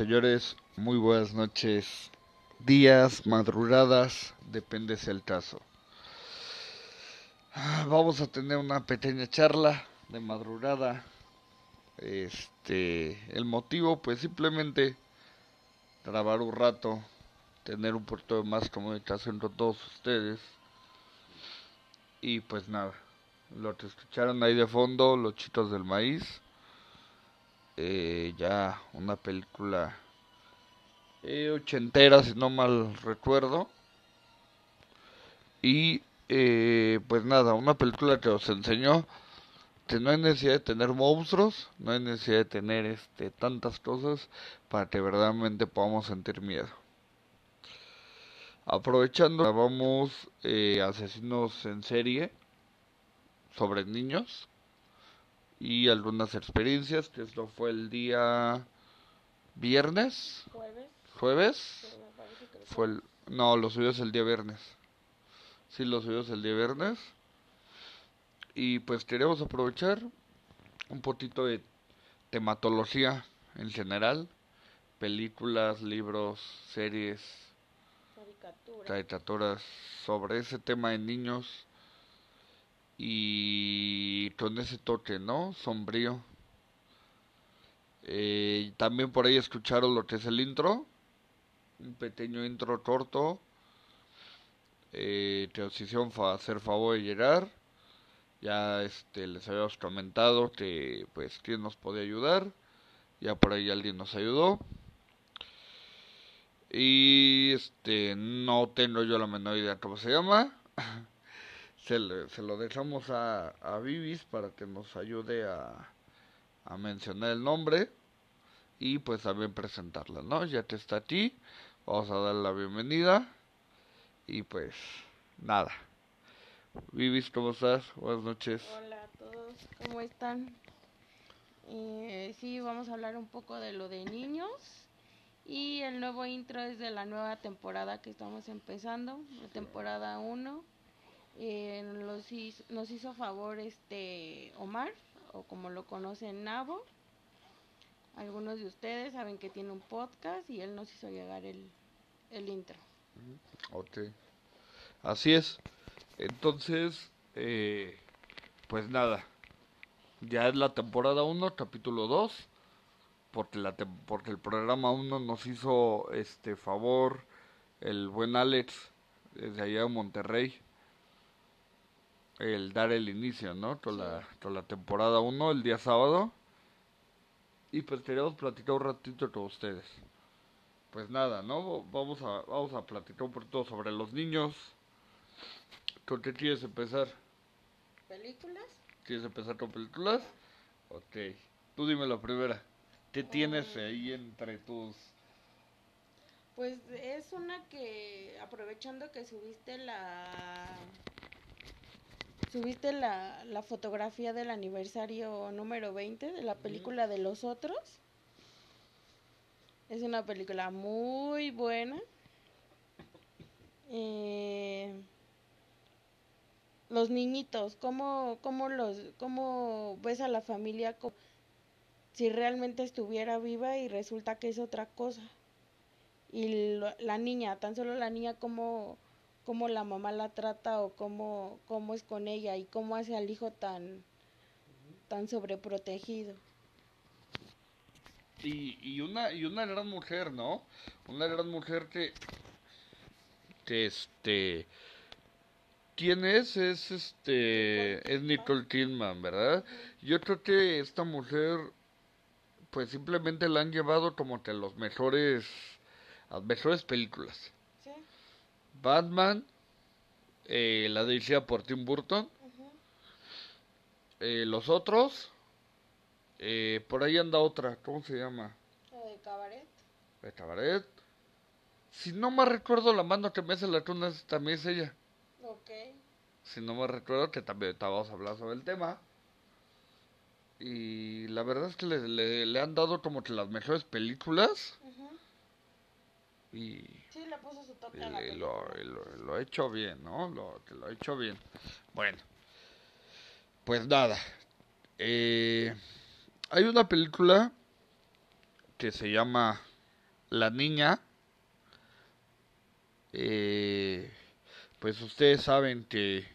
señores, muy buenas noches, días, madrugadas, depende si el caso. Ah, Vamos a tener una pequeña charla de madrugada. Este, el motivo, pues simplemente grabar un rato, tener un poquito de más comunicación con todos ustedes. Y pues nada, lo que escucharon ahí de fondo, Los Chitos del Maíz. Eh, ya una película eh, ochentera, si no mal recuerdo. Y eh, pues nada, una película que os enseñó que no hay necesidad de tener monstruos, no hay necesidad de tener este tantas cosas para que verdaderamente podamos sentir miedo. Aprovechando, grabamos asesinos en serie sobre niños y algunas experiencias, que esto fue el día viernes, Jueves, jueves, fue el, no, lo subió el día viernes, sí, lo subió el día viernes, y pues queremos aprovechar un poquito de tematología en general, películas, libros, series, caricatura. caricaturas sobre ese tema de niños y con ese toque, ¿no? Sombrío. Eh, también por ahí escucharon lo que es el intro, un pequeño intro corto eh, que hacer favor de llegar. Ya este les habíamos comentado que pues quién nos podía ayudar. Ya por ahí alguien nos ayudó. Y este no tengo yo la menor idea cómo se llama. Se, le- se lo dejamos a, a Vivis para que nos ayude a, a mencionar el nombre y pues también presentarla, ¿no? Ya que está aquí, vamos a darle la bienvenida y pues nada. Vivis, ¿cómo estás? Buenas noches. Hola a todos, ¿cómo están? Eh, sí, vamos a hablar un poco de lo de niños y el nuevo intro es de la nueva temporada que estamos empezando, la temporada 1. Eh, los nos hizo favor este Omar, o como lo conocen Nabo. Algunos de ustedes saben que tiene un podcast y él nos hizo llegar el, intro. Ok. Así es. Entonces, eh, pues nada. Ya es la temporada 1, capítulo 2. Porque, la porque el programa 1 nos hizo este favor el buen Alex desde allá de Monterrey. El dar el inicio, ¿no? Con, la, con la temporada 1 el día sábado. Y pues queríamos platicar un ratito con ustedes. Pues nada, ¿no? Vamos a, vamos a platicar un poquito sobre los niños. ¿Con qué quieres empezar? ¿Películas? ¿Quieres empezar con películas? Ok. Tú dime la primera. ¿Qué tienes Eh. ahí entre tus... Pues es una que, aprovechando que subiste la... Subiste la, la fotografía del aniversario número 20 de la película de los otros. Es una película muy buena. Eh, los niñitos, ¿cómo, cómo, los, ¿cómo ves a la familia si realmente estuviera viva y resulta que es otra cosa? y lo- la niña, tan solo la niña cómo, cómo la mamá la trata o cómo, cómo es con ella y cómo hace al hijo tan, tan sobreprotegido. Y, y una y una gran mujer, ¿no? Una gran mujer que... Que este... ¿Quién es? Es este... Es Nicole Kidman, ¿verdad? Yo creo que esta mujer... Pues simplemente la han llevado como que a los mejores... A las mejores películas. Batman, eh, la dirigida por Tim Burton. Eh, los otros, eh, por ahí anda otra, ¿cómo se llama? La de cabaret. De Cabaret. Si no me recuerdo, la mano que me hace la tuna también es ella. Ok. Si no me recuerdo, que también estábamos hablando sobre el tema. Y la verdad es que le, le, le han dado como que las mejores películas. Y Sí, le puso su toque Y a la le- lo, película. lo, lo he hecho bien, ¿no? Lo, que lo he hecho bien. Bueno, pues nada. Eh, hay una película que se llama La Niña. Eh, pues ustedes saben que,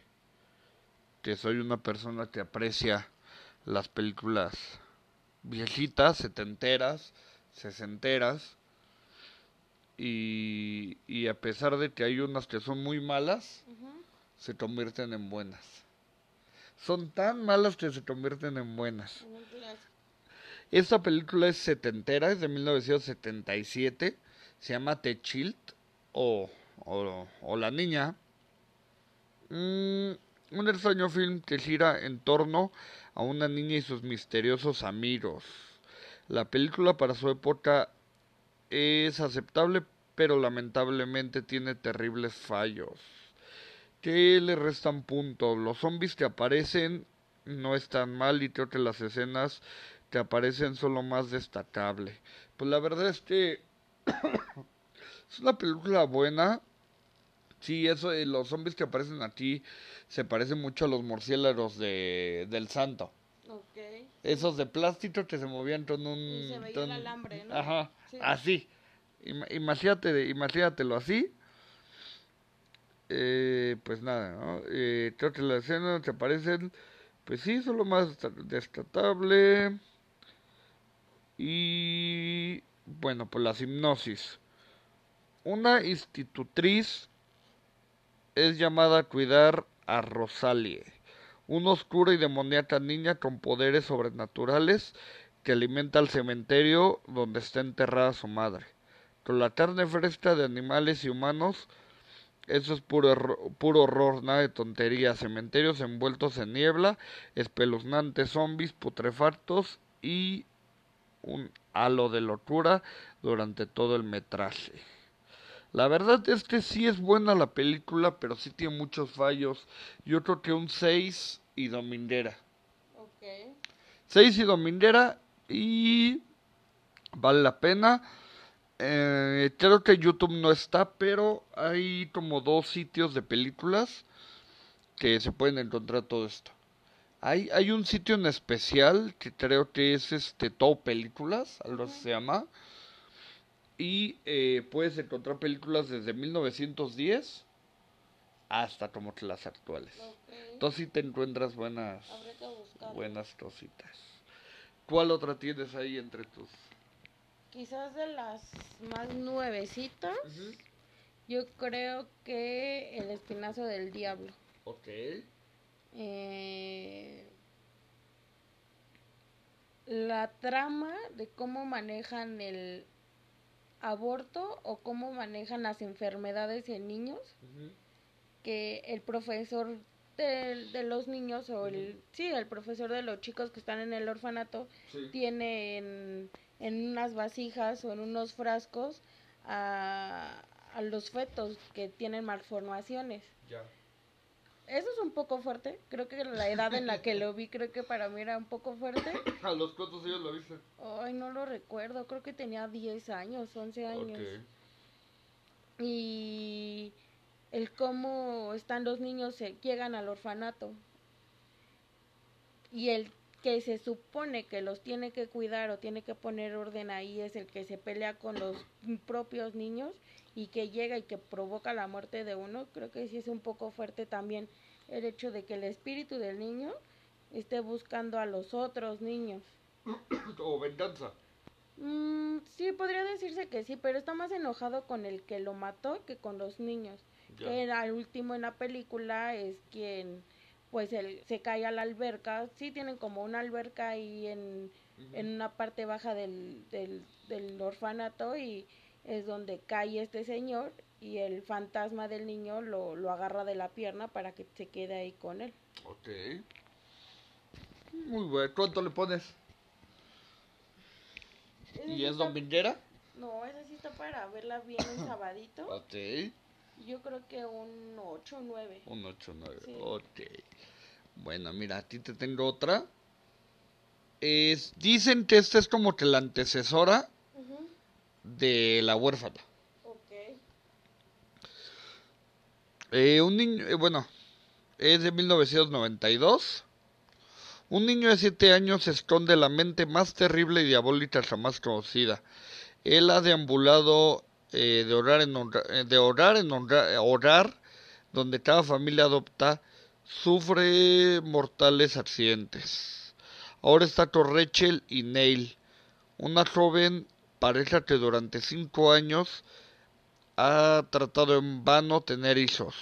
que soy una persona que aprecia las películas viejitas, setenteras, sesenteras. Y, y a pesar de que hay unas que son muy malas, se convierten en buenas. Son tan malas que se convierten en buenas. Esta película es setentera, es de 1977. Se llama The Child o, o, La Niña. Mm, un extraño film que gira en torno a una niña y sus misteriosos amigos. La película para su época es aceptable, pero lamentablemente tiene terribles fallos que le restan puntos. Los zombies que aparecen no están mal y creo que las escenas que aparecen son lo más destacable. Pues la verdad es que es una película buena. Sí, eso, los zombies que aparecen aquí se parecen mucho a los murciélagos de, del santo. Esos de plástico que se movían con un... Y se veía el alambre, ¿no? Ajá, así. Imagínate, imagínatelo así eh, pues nada, ¿no? Eh, creo que las escenas que aparecen, pues sí, son lo más destacable. Y bueno, pues la hipnosis. Una institutriz es llamada a cuidar a Rosalie, una oscura y demoníaca niña con poderes sobrenaturales que alimenta el cementerio donde está enterrada su madre. Con la carne fresca de animales y humanos, eso es puro, puro horror, nada de tonterías. Cementerios envueltos en niebla, espeluznantes zombies putrefactos y un halo de locura durante todo el metraje. La verdad es que sí es buena la película, pero sí tiene muchos fallos. Yo creo que un 6 y dominguera. Ok. 6 y dominguera y vale la pena. Eh, creo que YouTube no está, pero hay como dos sitios de películas que se pueden encontrar todo esto. Hay, hay un sitio en especial que creo que es este Todo Películas, algo así se llama. Y eh, puedes encontrar películas desde 1910 hasta como las actuales. Entonces sí te encuentras buenas, buenas cositas. ¿Cuál otra tienes ahí entre tus quizás de las más nuevecitas, yo creo que El Espinazo del Diablo. Ok. Eh, la trama de cómo manejan el aborto o cómo manejan las enfermedades en niños, que el profesor de, los niños o el sí el profesor de los chicos que están en el orfanato tiene en en unas vasijas o en unos frascos a, a los fetos que tienen malformaciones. Ya. Eso es un poco fuerte. Creo que la edad en la que lo vi, creo que para mí era un poco fuerte. ¿A los cuántos años lo viste? Ay, no lo recuerdo. Creo que tenía 10 años, 11 años. Y el cómo están los niños, se llegan al orfanato. Y el que se supone que los tiene que cuidar o tiene que poner orden ahí es el que se pelea con los propios niños y que llega y que provoca la muerte de uno, creo que sí es un poco fuerte también el hecho de que el espíritu del niño esté buscando a los otros niños. o venganza. Mm, sí, podría decirse que sí, pero está más enojado con el que lo mató que con los niños. Que al último en la película es quien pues él se cae a la alberca. Sí tienen como una alberca ahí en, en una parte baja del, del, orfanato y es donde cae este señor y el fantasma del niño lo, lo agarra de la pierna para que se quede ahí con él. Ok. Muy bueno. ¿Cuánto le pones? ¿Y es dominguera? No, esa sí está para verla bien un sabadito. ok. Yo creo que un 8 o 9. Un 8 o 9, ok. Bueno, mira, a ti te tengo otra. Es, dicen que esta es como que la antecesora de La huérfana. Ok. Eh, un niño, eh, bueno, es de 1992. Un niño de 7 años esconde la mente más terrible y diabólica jamás conocida Él ha deambulado eh, de orar en honra- eh, de orar en honra- orar, donde cada familia adopta, sufre mortales accidentes. Ahora está con Rachel y Neil, una joven pareja que durante cinco años ha tratado en vano tener hijos.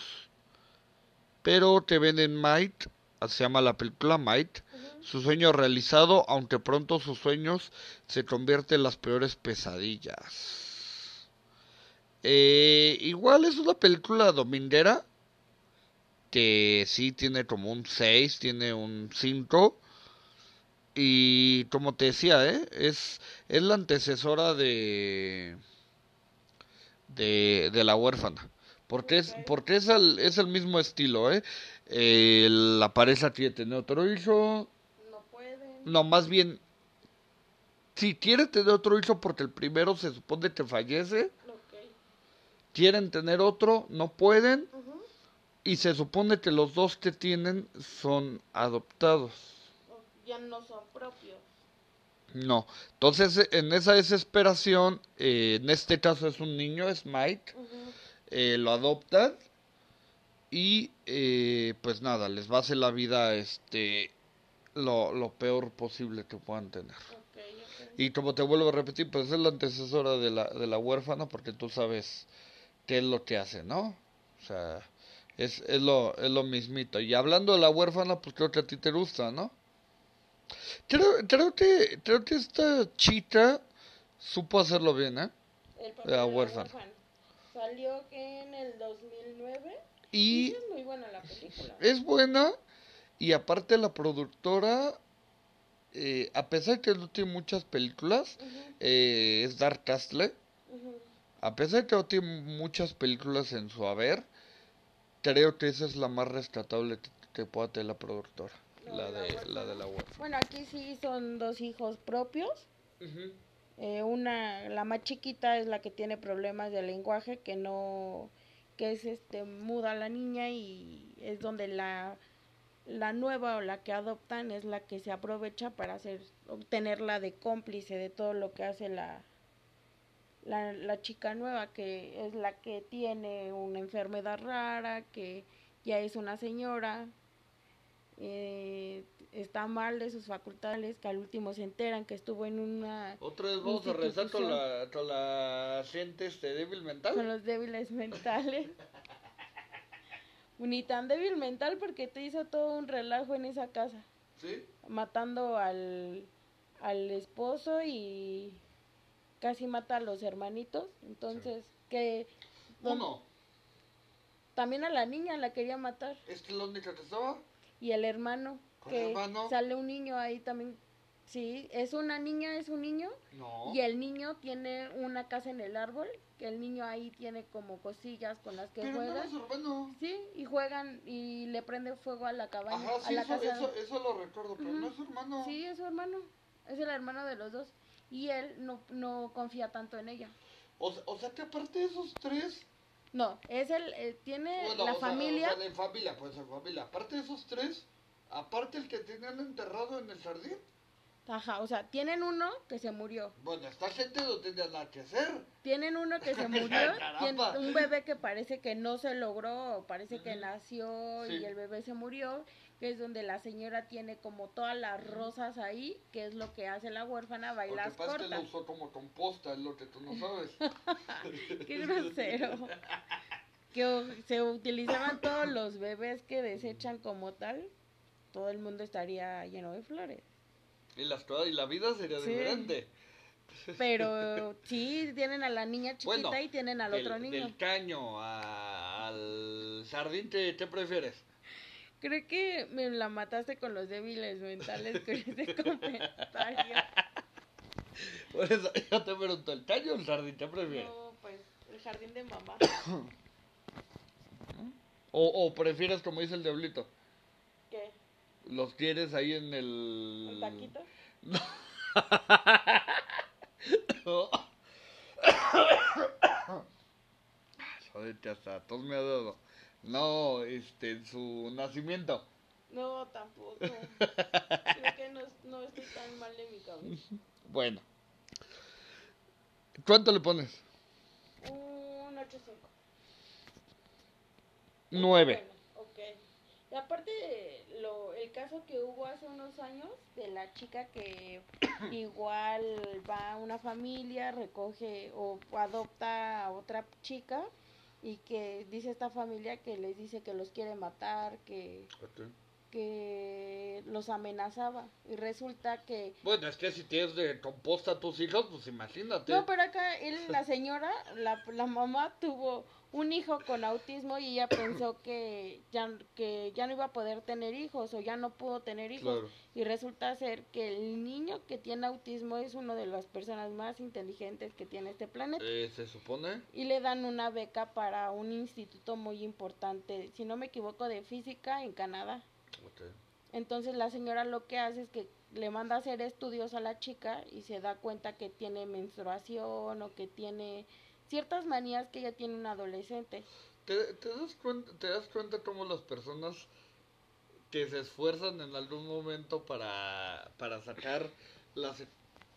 Pero te ven en Might, se llama la película Might, su sueño realizado, aunque pronto sus sueños se convierten en las peores pesadillas. Eh, igual es una película dominguera, que sí tiene como un 6, tiene un 5. Y como te decía, ¿eh? es, es la antecesora de, de, de La huérfana. Porque es, porque es, el, es el mismo estilo, ¿eh? Eh, la pareja quiere tener otro hijo. No pueden. No, más bien, si quiere tener otro hijo porque el primero se supone que fallece. Quieren tener otro, no pueden. Y se supone que los dos que tienen son adoptados. Ya no son propios. No. Entonces, en esa desesperación, eh, en este caso es un niño, es Mike, eh, lo adoptan y eh, pues nada, les va a hacer la vida este lo, lo peor posible que puedan tener. Y como te vuelvo a repetir, pues es la antecesora de la, de la huérfana porque tú sabes qué es lo que hace, ¿no? O sea, es, es, lo, es lo mismito. Y hablando de la huérfana, pues creo que a ti te gusta, ¿no? Creo, creo, que, creo que esta chica supo hacerlo bien, ¿eh? El papel La de la huérfana. huérfana. Salió en el 2009. Y Sí, es muy buena la película. es buena y aparte la productora, eh, a pesar que no tiene muchas películas, Ujú, eh, es Dark Castle. A pesar de que no tiene muchas películas en su haber, creo que esa es la más rescatable que, pueda tener la productora. La La de la la de la huérfana. Bueno, aquí sí son dos hijos propios. Eh, una, la más chiquita es la que tiene problemas de lenguaje, que no, que es este muda la niña y es donde la, la nueva o la que adoptan es la que se aprovecha para hacer, obtenerla de cómplice de todo lo que hace la, la, la chica nueva, que es la que tiene una enfermedad rara, que ya es una señora, eh, está mal de sus facultades, que al último se enteran que estuvo en una Otra vez vamos a regresar con la, con la gente este, débil con mental. los débiles mentales. Ni tan débil mental porque te hizo todo un relajo en esa casa, ¿Sí? matando al, al esposo y casi mata a los hermanitos. Entonces, que Uno, también a la niña la quería matar. ¿es que que estaba? Y el hermano, ¿Con que el hermano? sale un niño ahí también. Sí, es una niña, es un niño. No. Y el niño tiene una casa en el árbol, que el niño ahí tiene como cosillas con las que Pero juega. Sí, y juegan y le prende fuego a la cabaña, Ajá, a sí, la eso, casa. eso, eso lo recuerdo, pero no es su hermano. Sí, es su hermano, es el hermano de los dos. Y él no, no confía tanto en ella. O, sea- o sea que aparte de esos tres, No, es el, eh, tiene bueno, la o sea, familia. o sea, de familia, pues de familia. Aparte de esos tres, aparte el que tenían enterrado en el jardín, Ajá, o sea, tienen uno que se murió. bueno, esta gente no tenía nada que hacer. Tienen uno que se murió, un bebé que parece que no se logró, parece que nació Sí. y el bebé se murió, que es donde la señora tiene como todas las rosas ahí, que es lo que hace la huérfana, Lo que bailas pasa es que lo cortas. usó como composta, es lo que tú no sabes. Qué grosero. Que se utilizaban todos los bebés que desechan como tal, todo el mundo estaría lleno de flores. Y, las y la vida sería Sí. diferente. Pero sí, tienen a la niña chiquita Bueno, y tienen al del, otro niño. del caño a- al jardín, ¿qué, qué prefieres? Creo que me la mataste con los débiles mentales con ese comentario. Por eso yo te pregunto, ¿el caño o el jardín? ¿Qué prefieres? No, pues el jardín de mamá. O, o prefieres, como dice el diablito, ¿Qué? los quieres ahí en el... ¿Un taquito? No. Joder, que hasta tos me ha dado. No, este, en su nacimiento. No, tampoco. Creo que no, no estoy tan mal de mi cabeza. Bueno. ¿Cuánto le pones? Un 8.5. 9. Bueno, ok. Y aparte, lo, el caso que hubo hace unos años de la chica que igual va a una familia, recoge o adopta a otra chica y que dice esta familia que les dice que los quiere matar, que, que los amenazaba. Y resulta que... Bueno, es que si tienes de composta a tus hijos, pues imagínate. No, pero acá él, la señora, la, la mamá tuvo un hijo con autismo y ella pensó que ya, que ya no iba a poder tener hijos o ya no pudo tener hijos. Claro. Y resulta ser que el niño que tiene autismo es una de las personas más inteligentes que tiene este planeta. Eh, se supone. Y le dan una beca para un instituto muy importante, si no me equivoco, de física en Canadá. Entonces la señora lo que hace es que le manda a hacer estudios a la chica y se da cuenta que tiene menstruación o que tiene ciertas manías que ella tiene un adolescente. ¿Te, te das cuenta, ¿Te das cuenta cómo las personas que se esfuerzan en algún momento para, para sacar la,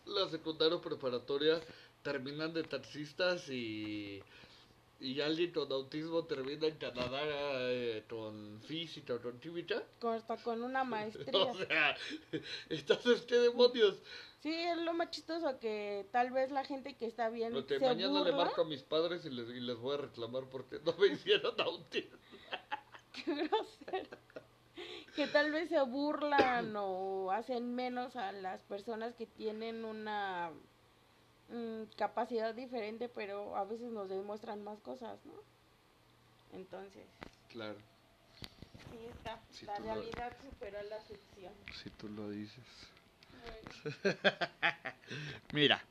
la secundaria o preparatoria terminan de taxistas y, y alguien con autismo termina en Canadá eh, con física o con química? con- con una maestría. O sea, entonces, ¿qué demonios? Sí, es lo más chistoso que tal vez la gente que está se mañana le marco a mis padres y les, y les voy a reclamar porque no me hicieron autismo. Qué grosero. Que tal vez se burlan o hacen menos a las personas que tienen una mm, capacidad diferente, pero a veces nos demuestran más cosas, ¿no? Entonces, Claro, sí está. La lo- realidad supera la ficción. si tú lo dices. Bueno, Mira,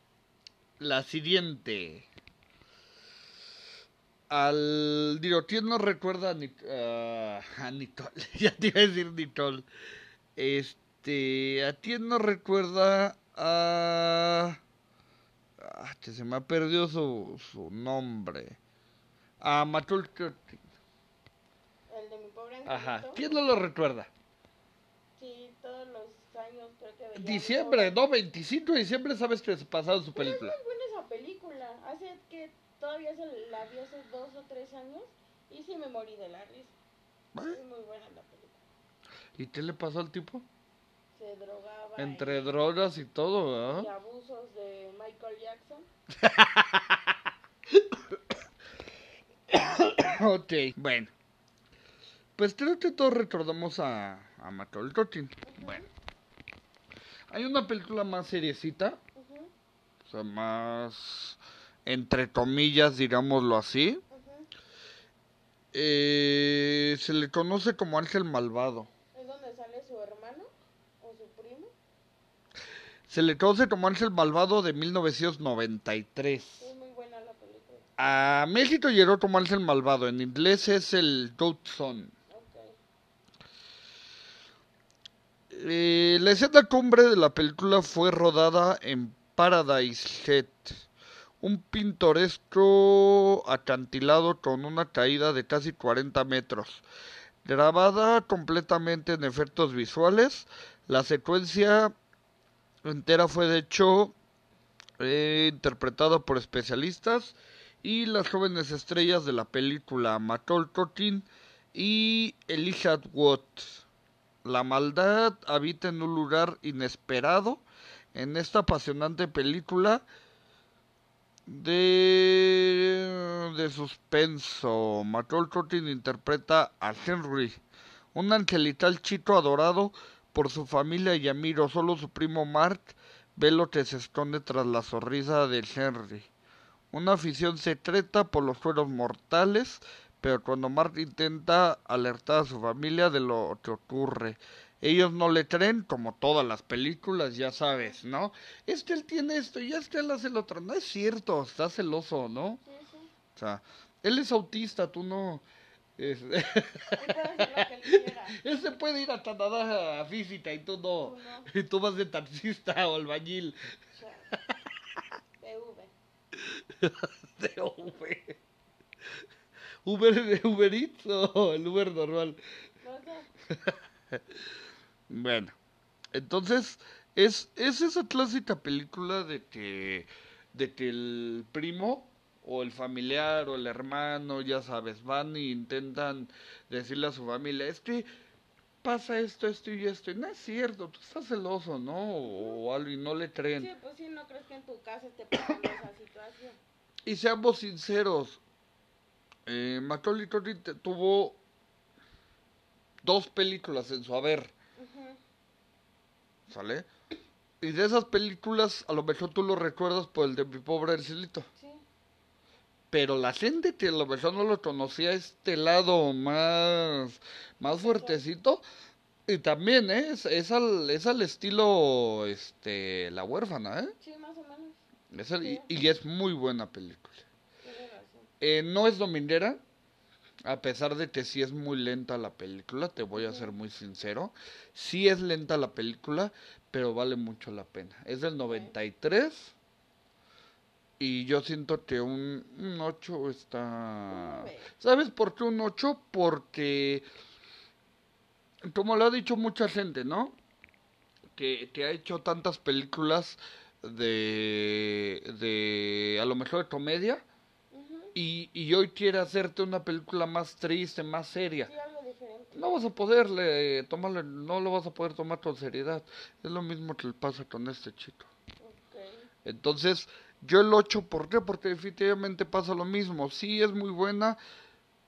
la siguiente. Al digo, ¿quién no recuerda a, Nic- a- a Nicole? ya te iba a decir Nicole. Este, ¿a quién no recuerda a... Ah, se me ha perdido su, su nombre. A Matul el de mi pobre Ajá. angelito. ¿Quién no lo recuerda? Sí, todos los años creo que veía Diciembre, no, 25 de diciembre sabes que se pasaron su Pero película. Es muy buena esa película. Hace que todavía se la vi hace dos o tres años y sí me morí de la risa. ¿Eh? Es muy buena la película. ¿Y qué le pasó al tipo? Se drogaba. Entre y, drogas y todo, y ¿verdad? abusos de Michael Jackson. ok, bueno. Pues creo que todos recordamos a, a Macaulay Culkin. Bueno. Hay una película más seriecita, Ujú, o sea, más entre comillas, digámoslo así. ujú. Eh, se le conoce como Ángel Malvado. ¿Es donde sale su hermano o su primo? Se le conoce como Ángel Malvado de 1993. Es muy buena la película. A México llegó como Ángel Malvado. En inglés es el Goat Son. Eh, la escena cumbre de la película fue rodada en Paradise Head, un pintoresco acantilado con una caída de casi 40 metros. Grabada completamente en efectos visuales, la secuencia entera fue de hecho eh, interpretada por especialistas y las jóvenes estrellas de la película Macaulay Culkin y Elijah Wood. La maldad habita en un lugar inesperado en esta apasionante película de, de suspenso. Macaulay Culkin interpreta a Henry, un angelical chico adorado por su familia y amigos. Solo su primo Mark ve lo que se esconde tras la sonrisa de Henry. Una afición secreta por los fueros mortales, pero cuando Mark intenta alertar a su familia de lo que ocurre, ellos no le creen, como todas las películas, ya sabes, ¿no? Es que él tiene esto y es que él hace lo otro. No es cierto, está celoso, ¿no? O sea, él es autista, tú no. Es- Él puede hacer lo que él quiera. él se puede ir a Canadá a física y tú no. Tú no. Y tú vas de taxista o albañil. De Uber. Uber, Uber Eats o el Uber normal. No sé. Bueno, entonces es, es esa clásica película de que de que el primo o el familiar o el hermano, ya sabes, van e intentan decirle a su familia, es que pasa esto, esto y esto, y no es cierto, tú estás celoso, ¿no? O, algo y no le creen. Sí, pues sí, no crees que en tu casa esté pasando esa situación. Y seamos sinceros, eh, Macaulay Culkin tuvo dos películas en su haber. ¿sale? Y de esas películas, a lo mejor tú lo recuerdas por el de mi pobre Ercilito. Sí, Pero la gente que lo mejor no lo conocía este lado más, más fuertecito. Y también ¿eh? es, es, al, es al estilo este, La huérfana, ¿eh? sí, más o menos. Es y, Sí. y es muy buena película. Eh, no es dominguera, a pesar de que sí es muy lenta la película, te voy a ser muy sincero. Sí es lenta la película, pero vale mucho la pena. Es del 93 y yo siento que un, un 8 está... ¿Sabes por qué un 8? Porque, como lo ha dicho mucha gente, ¿no? Que, que ha hecho tantas películas de, de, a lo mejor de comedia, y, y hoy quiere hacerte una película más triste, más seria. Sí, algo diferente. No vas a poderle tomarle, no lo vas a poder tomar con seriedad. Es lo mismo que le pasa con este chico. Ok. Entonces, yo el 8, ¿por qué? Porque definitivamente pasa lo mismo. Sí es muy buena,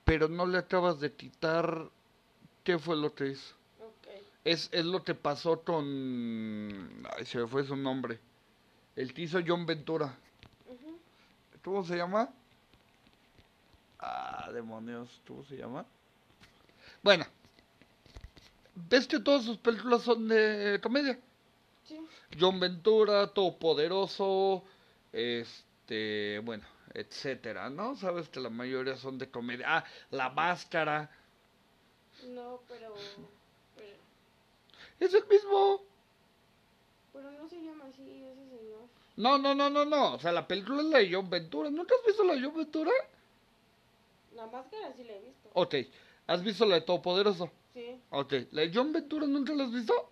pero no le acabas de quitar qué fue lo que hizo. Es, es lo que pasó con... Ay, se me fue su nombre. El que hizo John Ventura. Ujú. ¿Cómo se llama? Ah, demonios, ¿cómo se llama? Bueno, ves que todas sus películas son de comedia. Sí. John Ventura, Todopoderoso, este, bueno, etcétera, ¿no? Sabes que la mayoría son de comedia. Ah, La Máscara. No, pero, pero. Es el mismo. Pero no se llama así ese señor. No, no, no, no, no. O sea, la película es la de John Ventura. ¿Nunca has visto la de John Ventura? La máscara sí la he visto. Ok. ¿Has visto la de Todopoderoso? Sí, Ok. ¿La de John Ventura nunca la has visto?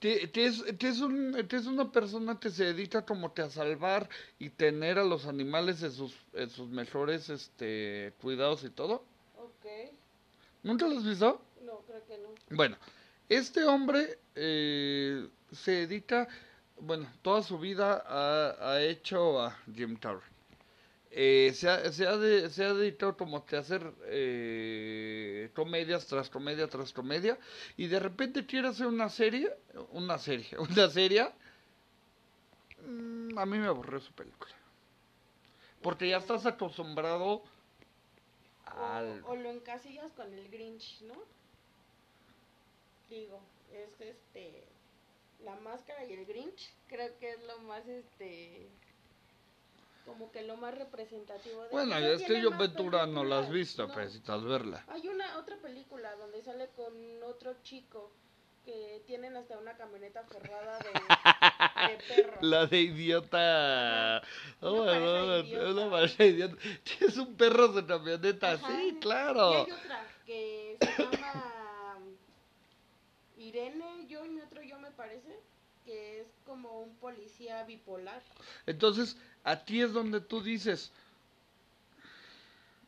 Que, que es, que, es un, es una persona que se dedica como a salvar y tener a los animales en sus, en sus mejores este, cuidados y todo. Ok. ¿Nunca lo has visto? No, creo que no. Bueno, este hombre eh, se dedica, bueno, toda su vida ha, ha hecho a Jim Carrey. Eh, se, ha, se, ha de- se ha dedicado como que a hacer eh, comedias tras comedia tras comedia y de repente quiere hacer una serie, una serie, una serie. mm, a mí me aburrió su película. Porque ya estás acostumbrado O, al... o lo encasillas con el Grinch, ¿no? Digo, es este. La máscara y el Grinch, creo que es lo más este. Como que lo más representativo de Bueno, es que yo Ventura no la has visto, no. necesitas verla. Hay una otra película donde sale con otro chico que tienen hasta una camioneta forrada de, de perro. La de idiota. Oh, no, pareja no, idiota. pareja idiota. Es un perro de camioneta, Ajá. sí, Y claro. hay otra que se llama Irene, yo y mi otro yo me parece, que es como un policía bipolar. Entonces, aquí es donde tú dices,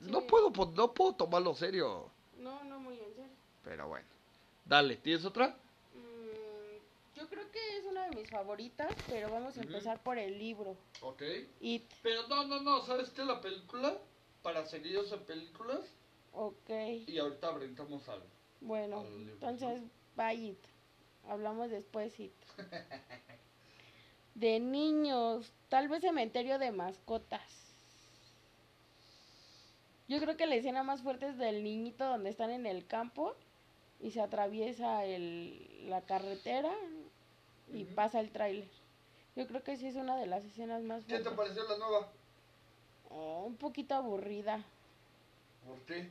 no puedo, no puedo tomarlo serio. No, no muy en serio. Pero bueno. Dale, ¿tienes otra? Mm, yo creo que es una de mis favoritas, pero vamos a empezar por el libro. Ok. It. Pero no, no, no, ¿sabes qué? La película, para seguidos en películas, Ok. y ahorita brincamos algo. Bueno, al libro, entonces, bye it. Hablamos después it. De niños, tal vez cementerio de mascotas. Yo creo que la escena más fuerte es del niñito donde están en el campo y se atraviesa el, la carretera y pasa el tráiler. Yo creo que sí es una de las escenas más ¿Qué te fuertes. pareció la nueva? Oh, un poquito aburrida. ¿Por qué?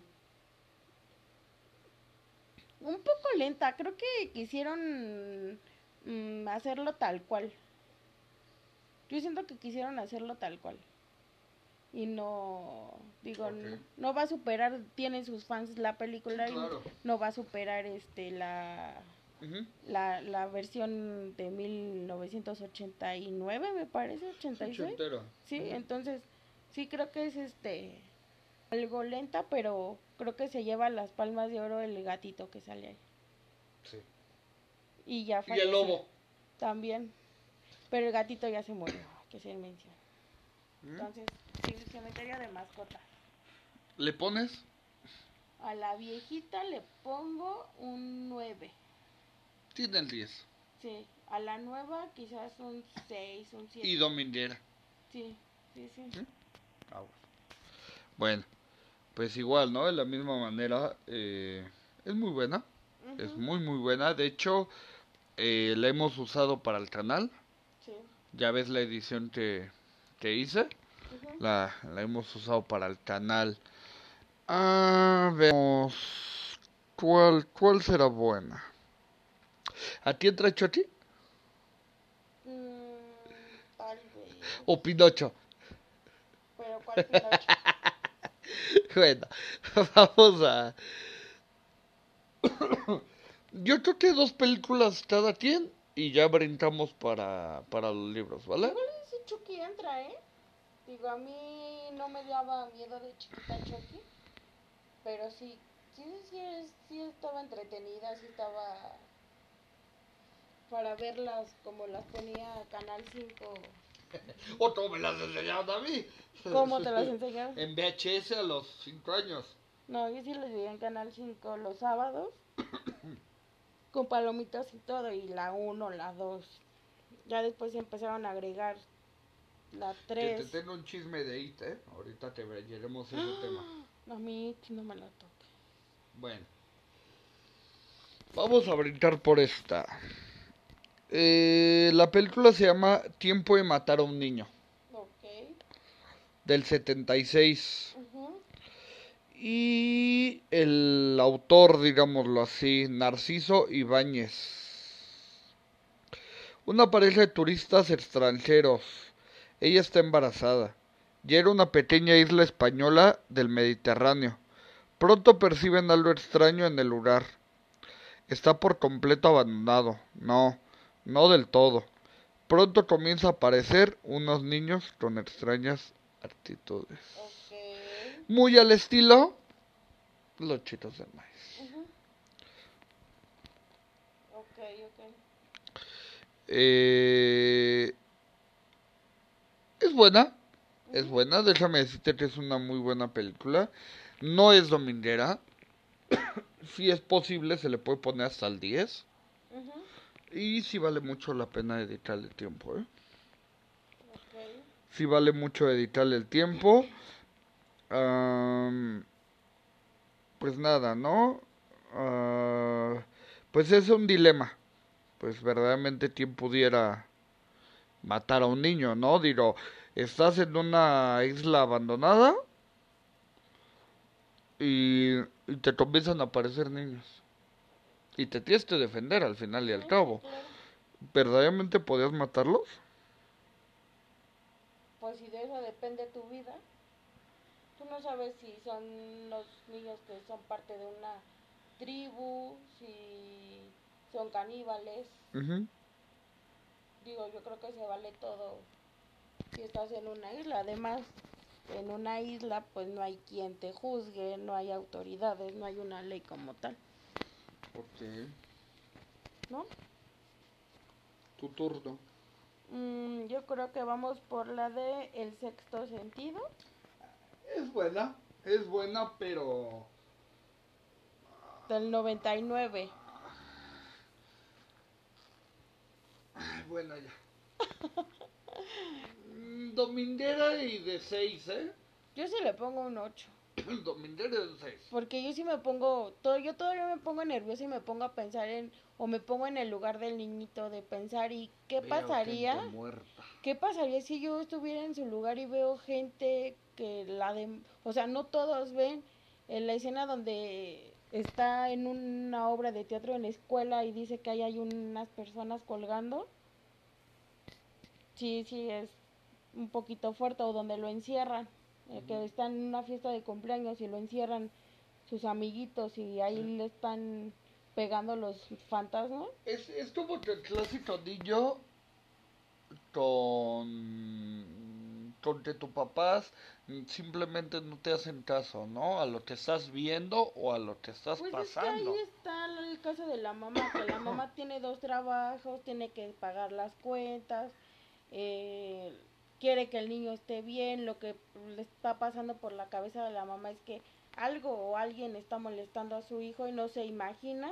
Un poco lenta, creo que quisieron mm, hacerlo tal cual. Yo siento que quisieron hacerlo tal cual. Y no, digo, no, no va a superar, tiene sus fans la película Sí, claro. y no va a superar este la la, la versión de 1989, me parece, 86. Ochentero. Sí, entonces sí creo que es este algo lenta, pero creo que se lleva las palmas de oro el gatito que sale ahí. Sí. Y ya Y el lobo. También. Pero el gatito ya se murió, que se menciona. ¿Mm? Entonces, sí, cementerio de mascotas. ¿Le pones? A la viejita le pongo un 9. Tiene el 10. Sí, a la nueva quizás un 6, un 7. Y Domindera. Sí, sí, sí. ¿Sí? Ah, bueno. Bueno, pues igual, ¿no? De la misma manera, eh, es muy buena. Es Ujú, muy, muy buena. De hecho, eh, la hemos usado para el canal. Ya ves la edición que, que hice. La, la hemos usado para el canal. Ah, veamos. ¿Cuál, ¿Cuál será buena? ¿A ti entra Choti? Mm. ¿O Pinocho? Pero ¿cuál Pinocho? Bueno, vamos a... Yo creo que dos películas cada quien y ya brincamos para, para los libros, ¿vale? Igual ese Chucky entra, ¿eh? Digo, a mí no me daba miedo de chiquita Chucky. Pero sí, sí, sí, sí estaba entretenida, sí estaba para verlas como las ponía Canal 5. O tú me las enseñaron a mí. ¿Cómo te las enseñaron? En VHS a los 5 años. No, yo sí los veía en Canal 5 los sábados. con palomitas y todo, y la 1, la 2. Ya después empezaron a agregar la Que te 3. tengo un chisme de IT, ¿eh? Ahorita te veremos ese tema. A mí no me la toques. Bueno. Vamos a brincar por esta. Eh, la película se llama Tiempo de matar a un niño, Ok. del 76. Y el autor, digámoslo así, Narciso Ibáñez. Una pareja de turistas extranjeros. Ella está embarazada. Y era una pequeña isla española del Mediterráneo. Pronto perciben algo extraño en el lugar. Está por completo abandonado. No, no del todo. Pronto comienza a aparecer unos niños con extrañas actitudes. Muy al estilo los chitos del maíz. Ujú. Ok, ok. Eh, es buena, es buena. Déjame decirte que es una muy buena película. No es dominguera. si es posible, se le puede poner hasta el 10. Ujú. Y sí vale mucho la pena dedicarle tiempo, ¿eh? Ok. Sí vale mucho dedicarle el tiempo. Pues nada, ¿no? Ah, pues es un dilema. Pues verdaderamente quién pudiera matar a un niño, ¿no? Digo, estás en una isla abandonada y, y te comienzan a aparecer niños. Y te tienes que defender al final y al cabo. ¿Verdaderamente podías matarlos? Pues si de eso depende tu vida. Tú no sabes si son los niños que son parte de una tribu, si son caníbales. Digo, yo creo que se vale todo si estás en una isla. Además, en una isla pues no hay quien te juzgue, no hay autoridades, no hay una ley como tal, Ok. ¿no? Tu turno. Mm, yo creo que vamos por la de El Sexto Sentido. Es buena, es buena, pero... Del 99. Ay, bueno, ya. Mm, Dominguera y de 6, ¿eh? Yo sí le pongo un 8. Dominguera de 6. Porque yo sí me pongo, todo, yo todavía me pongo nerviosa y me pongo a pensar en, o me pongo en el lugar del niñito de pensar y qué pasaría, muerta. qué pasaría si yo estuviera en su lugar y veo gente que la de, o sea, no todos ven en la escena donde está en una obra de teatro en la escuela y dice que ahí hay unas personas colgando. Sí, sí, es un poquito fuerte o donde lo encierran, eh, que Ujú. está en una fiesta de cumpleaños y lo encierran sus amiguitos y ahí le están pegando los fantasmas. Es, es como que el clásico niño con, con que tus papás simplemente no te hacen caso, ¿no? A lo que estás viendo o a lo que estás Pues es que pasando. ahí está el caso de la mamá, que la mamá tiene dos trabajos, tiene que pagar las cuentas, eh, quiere que el niño esté bien, lo que le está pasando por la cabeza de la mamá es que algo o alguien está molestando a su hijo y no se imagina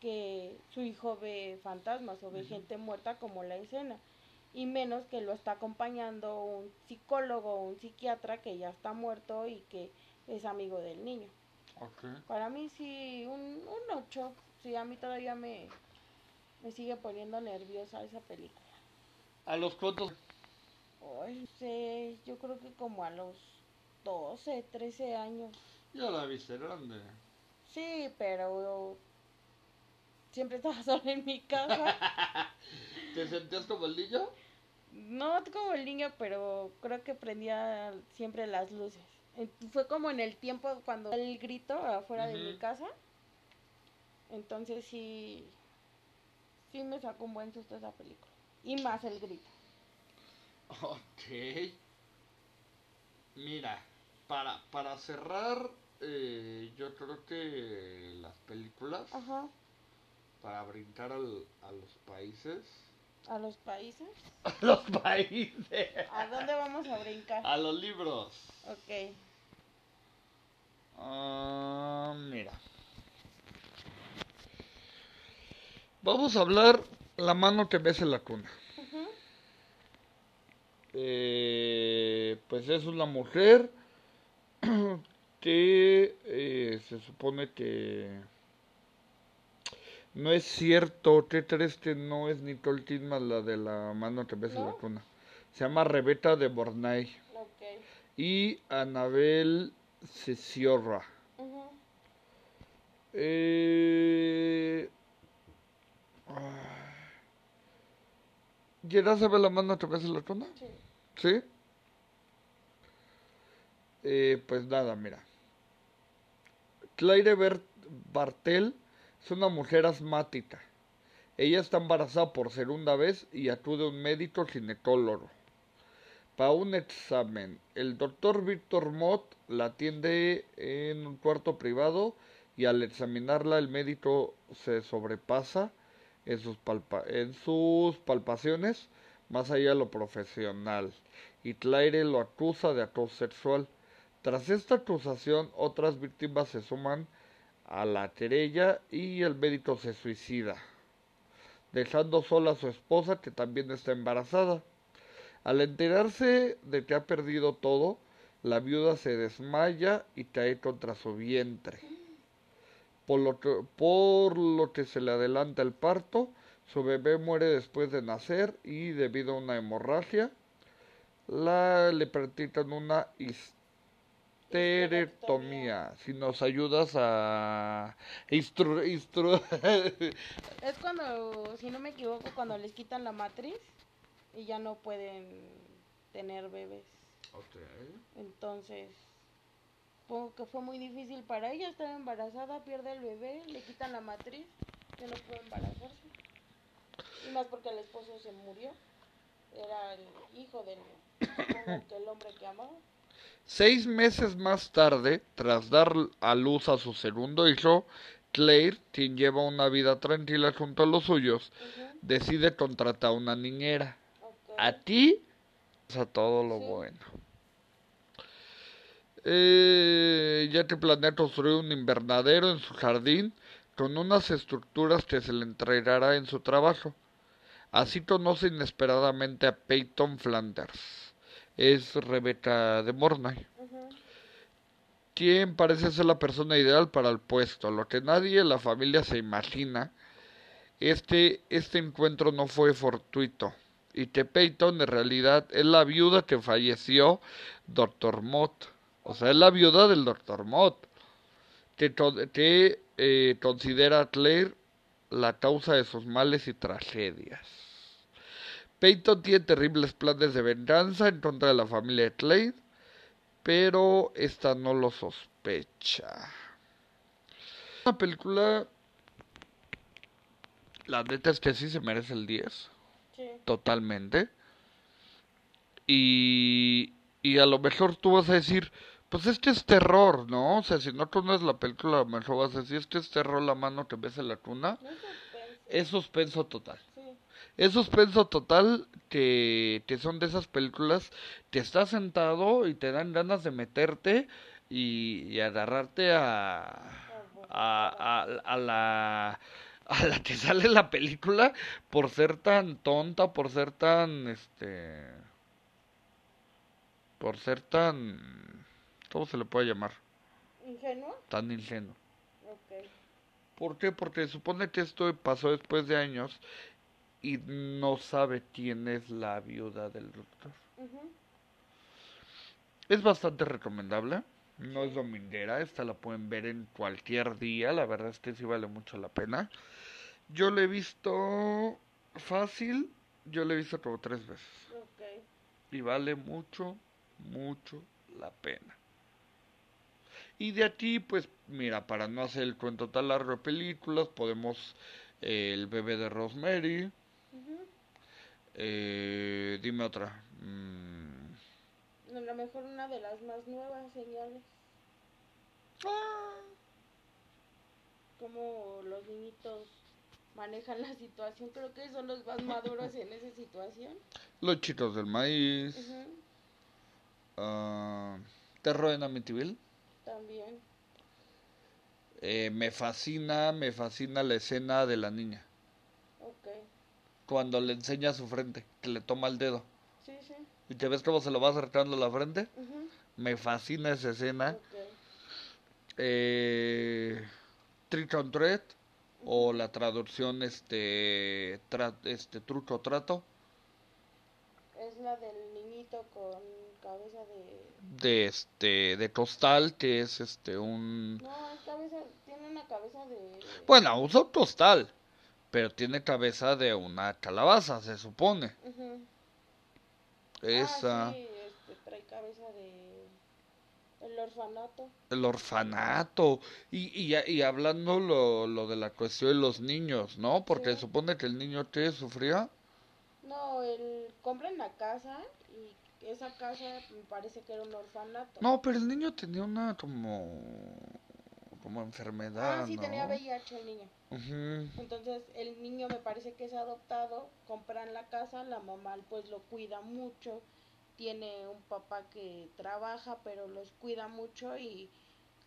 que su hijo ve fantasmas o ve gente muerta como la escena. Y menos que lo está acompañando un psicólogo o un psiquiatra que ya está muerto y que es amigo del niño. Ok. Para mí sí, un, un 8. Sí, a mí todavía me, me sigue poniendo nerviosa esa película. A los cuantos. Ay, sé, yo creo que como a los 12, 13 años. Ya la viste grande. Sí, pero siempre estaba sola en mi casa. ¿Te sentías como el niño? No como el niño, pero creo que prendía siempre las luces. En- Fue como en el tiempo cuando el grito afuera de mi casa. Entonces sí, sí me sacó un buen susto esa película. Y más el grito. Ok. Mira, para, para cerrar, eh, yo creo que las películas, Ajá. para brincar al, a los países. A los países. A los países. ¿A dónde vamos a brincar? A los libros. Ok. Ah, mira. Vamos a hablar La mano que besa la cuna. Ujú. Eh, pues es una mujer que eh, se supone que no es cierto, ¿qué crees que no es Nicole Kidman la de la mano que besa la ¿No? cuna? Se llama Rebecca de Bornay Ok. y Anabel Ceciorra. Ujú. Eh... ah, ¿Llegas a ver la mano que besa la cuna? Sí. ¿Sí? Eh, pues nada, mira. Claire Bert- Bartel es una mujer asmática. Ella está embarazada por segunda vez y acude a un médico ginecólogo. Para un examen, el doctor Víctor Mott la atiende en un cuarto privado y al examinarla el médico se sobrepasa en sus, en sus palpaciones más allá de lo profesional y Claire lo acusa de acoso sexual. Tras esta acusación, otras víctimas se suman a la querella y el médico se suicida, dejando sola a su esposa que también está embarazada. Al enterarse de que ha perdido todo, la viuda se desmaya y cae contra su vientre. Por lo que, por lo que se le adelanta el parto, su bebé muere después de nacer y debido a una hemorragia, la, le practican una histerectomía. Si nos ayudas a instru, instru Es cuando, si no me equivoco, cuando les quitan la matriz y ya no pueden tener bebés. Entonces, supongo que fue muy difícil para ella estar embarazada, pierde el bebé, le quitan la matriz, que no pudo embarazarse. Y más porque el esposo se murió. Era el hijo del, supongo que el hombre que amaba. Seis meses más tarde, tras dar a luz a su segundo hijo, Claire, quien lleva una vida tranquila junto a los suyos, decide contratar a una niñera. A ti, a todo lo Sí. bueno. Eh, ya que planea construir un invernadero en su jardín con unas estructuras que se le entregará en su trabajo. Así conoce inesperadamente a Peyton Flanders. Es Rebecca de Mornay quien parece ser la persona ideal para el puesto. Lo que nadie en la familia se imagina, este, este encuentro no fue fortuito. Y que Peyton en realidad es la viuda que falleció Dr. Mott. O sea, es la viuda del Dr. Mott. Que, que eh, considera a Claire la causa de sus males y tragedias. Peyton tiene terribles planes de venganza en contra de la familia de Claire pero esta no lo sospecha. Una película La neta es que sí se merece el 10. Sí. Totalmente. Y, y a lo mejor tú vas a decir, pues este es terror, ¿no? O sea, si no conoces la película, a lo mejor vas a decir, este es terror, la mano que ves en la cuna. No es suspenso. Es suspenso total. Es suspenso total que, que son de esas películas que estás sentado y te dan ganas de meterte y, y agarrarte a, a, a, a la a la que sale la película por ser tan tonta, por ser tan este por ser tan ¿cómo se le puede llamar? ¿Ingenuo? Tan ingenuo. ¿Por qué? Porque supone que esto pasó después de años y no sabe quién es la viuda del doctor. Es bastante recomendable. No es dominguera, esta la pueden ver en cualquier día, la verdad es que sí vale mucho la pena. Yo la he visto fácil, yo la he visto como tres veces. Y vale mucho, mucho la pena. Y de aquí, pues, mira, para no hacer el cuento tan largo de películas, podemos eh, El bebé de Rosemary. Eh, dime otra. Mm, A lo mejor una de las más nuevas señales. ah, Cómo los niñitos manejan la situación. Creo que son los más maduros en esa situación. Los chicos del maíz. Ujú. ah, Terror en Amityville. También. Eh, me fascina, me fascina la escena de la niña. Cuando le enseña su frente, que le toma el dedo. Sí, sí. ¿Y te ves cómo se lo va acercando a la frente? Ujú. Me fascina esa escena. Ok. Eh, Trick or Treat, o la traducción este, tra- este truco trato Es la del niñito con cabeza de... de este de costal que es este un No, es cabeza... Tiene una cabeza de... bueno usa un costal pero tiene cabeza de una calabaza se supone Ujú. esa Ah, sí, este, trae cabeza de... El orfanato. el orfanato y, y, y hablando lo, lo de la cuestión de los niños no porque Sí. se supone que el niño que sufría No, el... Compran la casa y esa casa me parece que era un orfanato. no pero el niño tenía una como como enfermedad Ah, sí, ¿no? tenía VIH el niño. Entonces el niño me parece que es adoptado, compran la casa, la mamá pues lo cuida mucho, tiene un papá que trabaja pero los cuida mucho y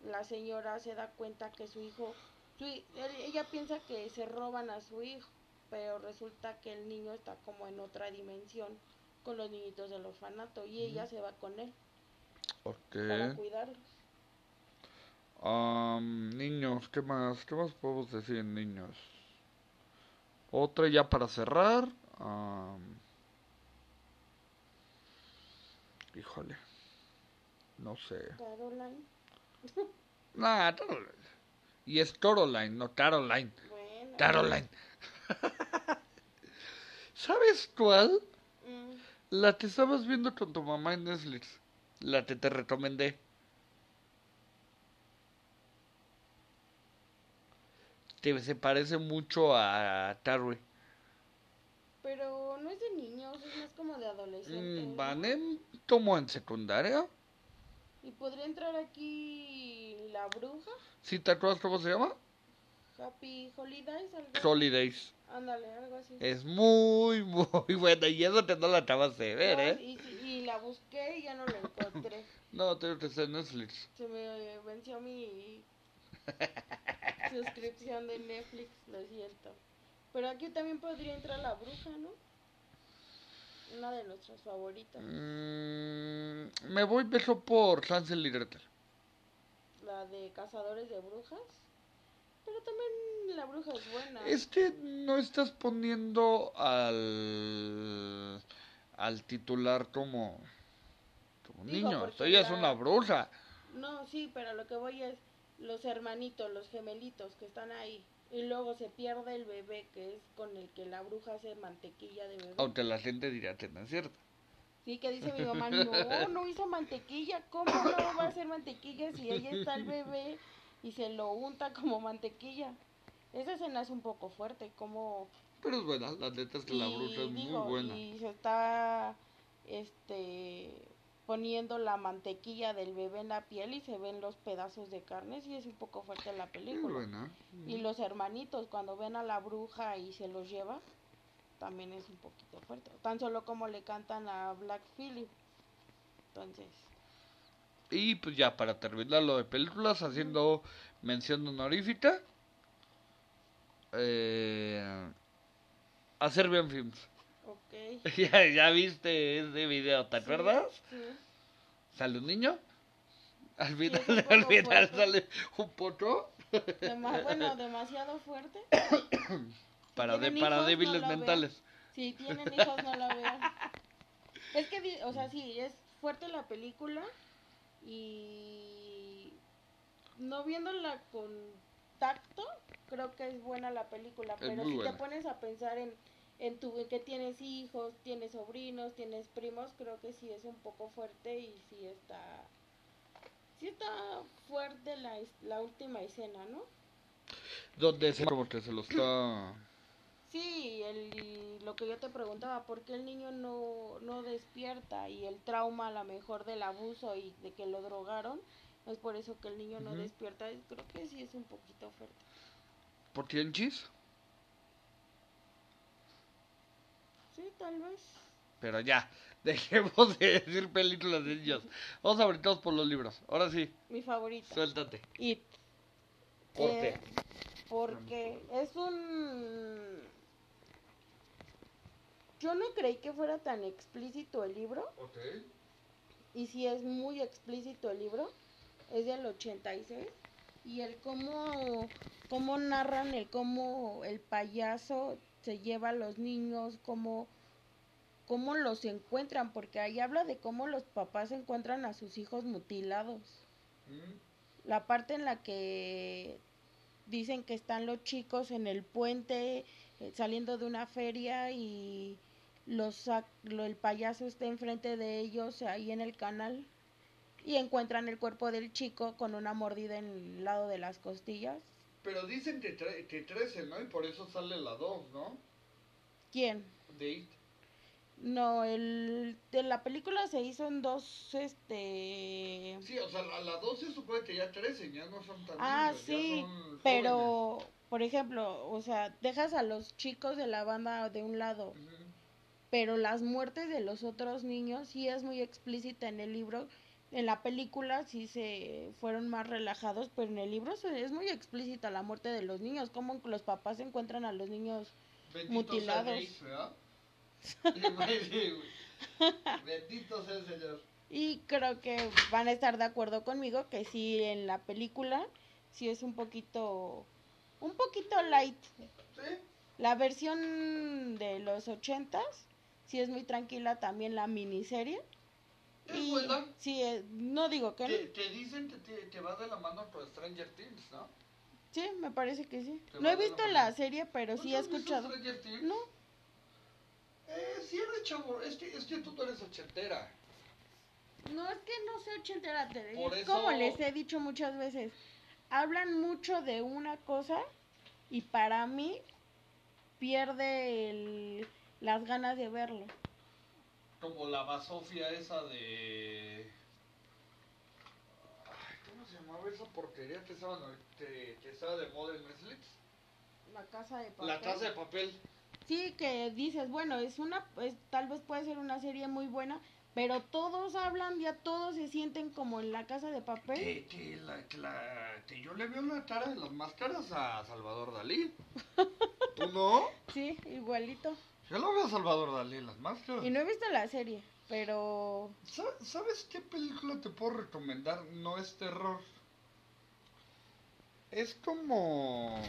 la señora se da cuenta que su hijo, su ella piensa que se roban a su hijo, pero resulta que el niño está como en otra dimensión con los niñitos del orfanato y ella se va con él para Ok. cuidarlos. Am, niños, ¿qué más? ¿Qué más podemos decir niños? Otra ya para cerrar. am, híjole. No sé. Caroline, Nah, Caroline. Y es Caroline, no Caroline. bueno. Caroline. ¿Sabes cuál? Mm, La que estabas viendo con tu mamá en Netflix. La que te recomendé. Que se parece mucho a Tarry. pero no es de niños, es más como de adolescentes. Mm. Van en, como en secundaria. Y podría entrar aquí la bruja, ¿Sí te acuerdas cómo se llama? Happy Holidays, algo así. Holidays. Ándale, algo así. Es muy, muy buena. Y eso que no la acabas de ver, No, ¿eh? y, y- y la busqué y ya no la encontré. No, tengo que ser Netflix. Se me venció mi suscripción de Netflix, lo siento. Pero aquí también podría entrar la bruja, ¿no? Una de nuestras favoritas. Mm, me voy beso por Hansel y Gretel. La de Cazadores de Brujas. Pero también la bruja es buena. Es que no estás poniendo al al titular como como Digo, niño. Ella es la- una bruja. No, sí, pero lo que voy es los hermanitos, los gemelitos que están ahí. Y luego se pierde el bebé, que es con el que la bruja hace mantequilla de bebé. Aunque la gente diría que no es cierto. Sí, que dice mi mamá, no, no hizo mantequilla. ¿Cómo no va a hacer mantequilla si ahí está el bebé y se lo unta como mantequilla? esa escena es un poco fuerte, como... Pero es buena, la neta es que la bruja es digo, muy buena. Y se está, este, poniendo la mantequilla del bebé en la piel y se ven los pedazos de carne, sí es un poco fuerte la película. buena. Y los hermanitos, cuando ven a la bruja y se los lleva, también es un poquito fuerte. Tan solo como le cantan a Black Phillip. Entonces, Y pues ya para terminar lo de películas, haciendo mención honorífica. Eh, a Serbian Films. ya, ya viste ese video, ¿te Sí, acuerdas? Sí. Sale un niño. Al final, un poco al final fuerte. sale un potro bueno, demasiado fuerte. para, de, para hijos, débiles no lo vean. mentales. Si tienen hijos, no la vean. Es que, o sea, sí, es fuerte la película y no viéndola con tacto, creo que es buena la película. Es pero si buena. te pones a pensar en, en tu que tienes hijos, tienes sobrinos, tienes primos, creo que sí es un poco fuerte y sí está. Sí está fuerte la, la última escena, ¿no? Donde se, como que se lo está. Sí, el, lo que yo te preguntaba, ¿por qué el niño no, no despierta? Y el trauma a lo mejor del abuso y de que lo drogaron, es por eso que el niño no despierta. Creo que sí es un poquito fuerte. ¿Por tianchis? Sí, tal vez. Pero ya, dejemos de decir películas de niños. Vamos a brincar por los libros. Ahora sí, Mi favorita. suéltate. It. ¿Por Eh, qué? Porque es un... Yo no creí que fuera tan explícito el libro. Ok. y si es muy explícito el libro, es del 86, y el cómo, cómo narran el cómo el payaso se lleva a los niños, cómo, cómo los encuentran, porque ahí habla de cómo los papás encuentran a sus hijos mutilados. Mm, La parte en la que dicen que están los chicos en el puente eh, saliendo de una feria y los lo- el payaso está enfrente de ellos ahí en el canal y encuentran el cuerpo del chico con una mordida en el lado de las costillas. Pero dicen que, tre- que 13, ¿no? Y por eso sale la 2, ¿no? ¿Quién? De It. No, el de la película se hizo en dos este Sí, o sea, la, la 2 se supone que ya 13, ya no son tan Ah, niños, ya sí, son pero por ejemplo, o sea, dejas a los chicos de la banda de un lado pero las muertes de los otros niños sí es muy explícita en el libro. En la película sí se fueron más relajados, pero en el libro se- es muy explícita la muerte de los niños, cómo los papás encuentran a los niños. Bendito Mutilados. Bendito sea el Señor. Y creo que van a estar de acuerdo conmigo que sí en la película sí es un poquito un poquito light. ¿Sí? La versión de los ochentas sí es muy tranquila también la miniserie. Es Y buena. sí, eh, no digo que no. Te, te dicen que, te, que va de la mano con Stranger Things, ¿no? Sí, me parece que sí. No he la visto la serie, pero ¿No sí he escuchado. Stranger Things? No, Eh, sí eres chavo, es que, es que tú no eres ochentera. no es que no sé ochentera, te digo. Por Como les he dicho muchas veces, hablan mucho de una cosa y para mí pierde el- las ganas de verlo. Como la basofia esa de... Ay, ¿Cómo se llamaba esa porquería que estaba, que, que estaba de moda en Netflix? La casa de papel. La casa de papel. Sí, que dices, bueno, es una, es, tal vez puede ser una serie muy buena, pero todos hablan, ya todos se sienten como en la casa de papel. Que, que, la, que, la, que yo le veo la cara de las máscaras a Salvador Dalí. ¿Tú no? Sí, igualito. Yo lo veo a Salvador Dalí en las máscaras. Y no he visto la serie, pero Sa- ¿Sabes qué película te puedo recomendar? No es terror. Es como...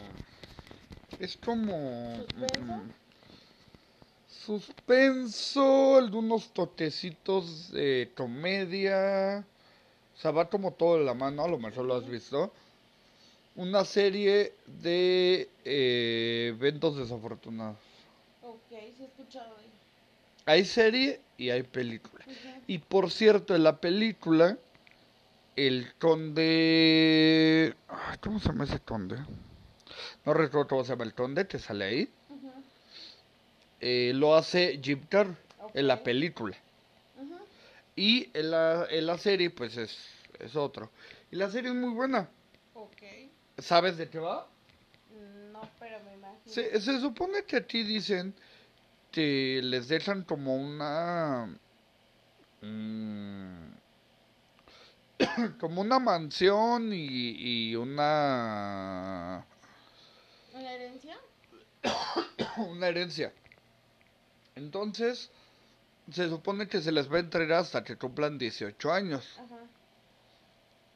Es como... ¿Suspenso? mm, suspenso, el de unos toquecitos de comedia. O sea, va como todo de la mano, a lo mejor lo has visto. Una serie de eh, eventos desafortunados. Escuchado. Hay serie y hay película. Y por cierto, en la película, el conde... ay, ¿Cómo se llama ese conde? no recuerdo cómo se llama el tonde, te sale ahí. Eh, lo hace Jim Carrey en la película. Y en la, en la serie, pues es, es otro. Y la serie es muy buena. ¿Sabes de qué va? No, pero me imagino. Se, se supone que aquí dicen que les dejan como una... mm, como una mansión y, y una... ¿Una herencia? una herencia. Entonces, se supone que se les va a entregar hasta que cumplan 18 años. Ajá.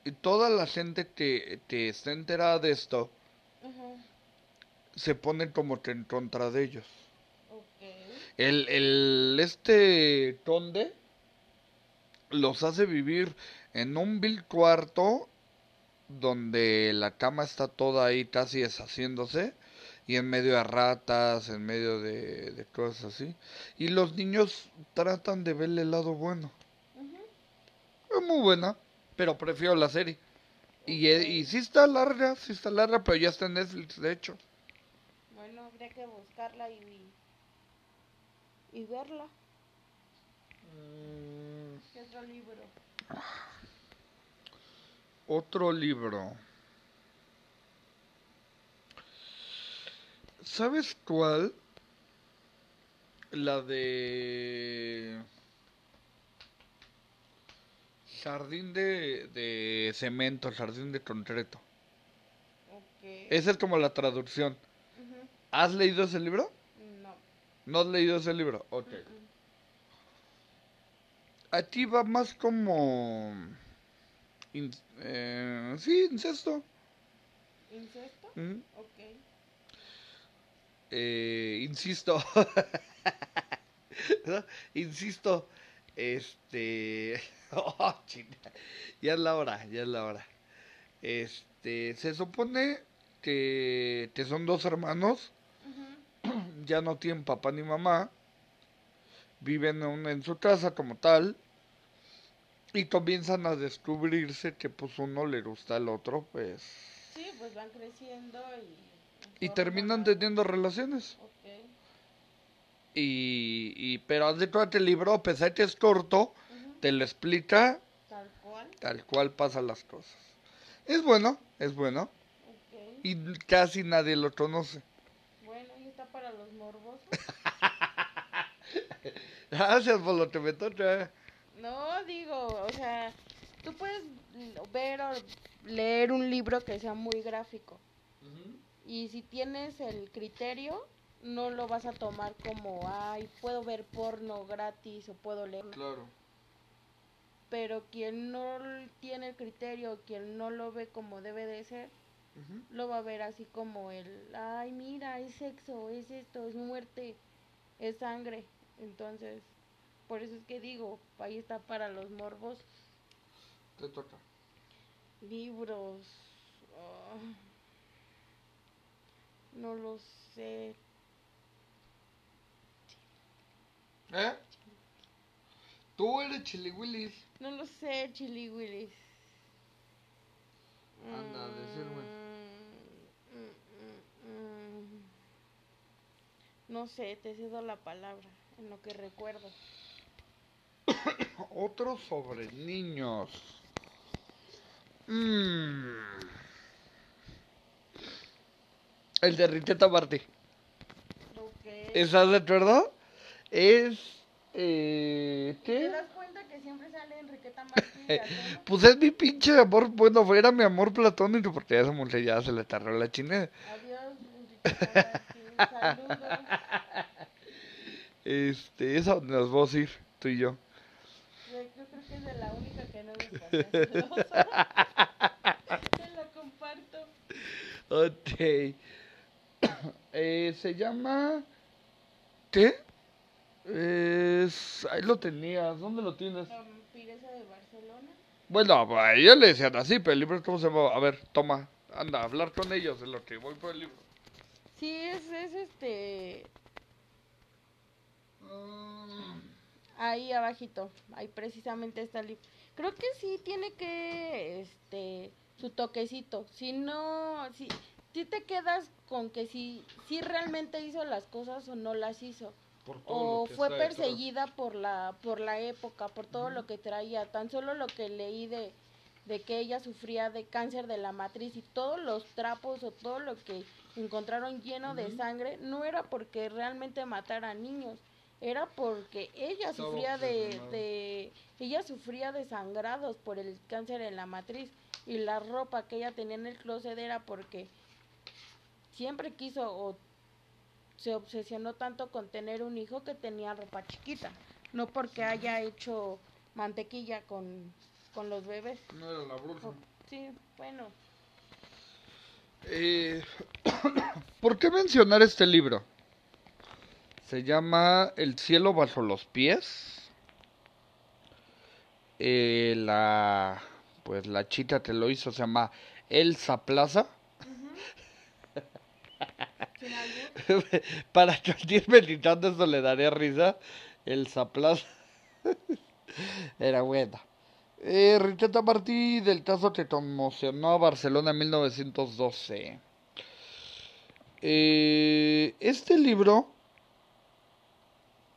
Y toda la gente que, que está enterada de esto Ajá. se pone como que en contra de ellos. El, el este conde los hace vivir en un vil cuarto donde la cama está toda ahí casi deshaciéndose y en medio de ratas, en medio de, de cosas así. Y los niños tratan de verle el lado bueno. Es muy buena, pero prefiero la serie. Y, eh, y sí está larga, sí está larga, pero ya está en Netflix, de hecho. Bueno, habría que buscarla y, y verla. ¿Qué otro libro? Otro libro. ¿Sabes cuál? La de... Jardín de, de cemento, jardín de concreto. Ok. Esa es como la traducción. ¿Has leído ese libro? No. ¿No has leído ese libro? Ok. Aquí va más como... in- eh, sí, incesto. ¿Incesto? Mm. Ok. Eh, insisto, ¿No? insisto, este, oh, ya es la hora, ya es la hora. Este, se supone que, que son dos hermanos. Ya no tienen papá ni mamá, viven en, en su casa como tal, y comienzan a descubrirse que pues uno le gusta al otro, pues, Sí, pues van creciendo y... y terminan teniendo relaciones. Y, y pero haz de cuenta el libro, a pesar que es corto, te lo explica Tal cual. tal cual pasan las cosas. Es bueno, es bueno. Y casi nadie lo conoce. Bueno, y está para los morbosos. Gracias por lo que me toca. No, digo, o sea, tú puedes ver o leer un libro que sea muy gráfico. Y si tienes el criterio, no lo vas a tomar como, ay, puedo ver porno gratis o puedo leer. Claro. Pero quien no tiene el criterio, quien no lo ve como debe de ser, lo va a ver así como el, ay, mira, es sexo, es esto, es muerte, es sangre. Entonces, por eso es que digo, ahí está para los morbos, Te toca. libros. ah, no lo sé. ¿Eh? Tú eres Chili Willis. No lo sé, Chili Willis. Anda, decirme. Mm, mm, mm, mm. No sé, te cedo la palabra en lo que recuerdo. Otro sobre niños. Mm. El de Riqueta Martí. Ok. ¿Estás de acuerdo? Es. Eh, ¿Te ¿Qué? das cuenta que siempre sale Enriqueta y Antonio? Pues es mi pinche amor. Bueno, era mi amor platónico porque a esa mujer ya se le tardó la chingada. Adiós, Enriqueta Martín. Saludos. Este, esa donde nos vamos a ir, tú y yo. Yo, yo creo que es de la única que no me. Te la comparto. Ok. Eh, se llama. ¿Qué? Es. Ahí lo tenías. ¿Dónde lo tienes? Vampiresa de Barcelona. Bueno, a ella le decían así, pero el libro, ¿cómo se llama? A ver, toma. Anda, a hablar con ellos de lo que voy por el libro. Sí, es, es este. Ahí abajito, ahí precisamente está el libro. Creo que sí tiene que, este, su toquecito. Si no, si, sí te quedas con que si, si realmente hizo las cosas o no las hizo. o fue perseguida por la, por la época, por todo lo que traía. Tan solo lo que leí de, de que ella sufría de cáncer de la matriz y todos los trapos o todo lo que encontraron lleno de sangre, no era porque realmente matara niños, era porque ella sufría de, de, ella sufría de sangrados por el cáncer en la matriz y la ropa que ella tenía en el closet era porque siempre quiso o se obsesionó tanto con tener un hijo que tenía ropa chiquita, no porque haya hecho mantequilla con, con los bebés. No era la bruja. sí, bueno. Eh, ¿Por qué mencionar este libro? Se llama El cielo bajo los pies. Eh, la pues la chita te lo hizo, se llama Elsa Plaza. Para cualquier meditando eso le daría risa. Elsa Plaza. Era buena. Eh, Martí del Tazo te conmocionó a Barcelona en 1912. Eh, este libro,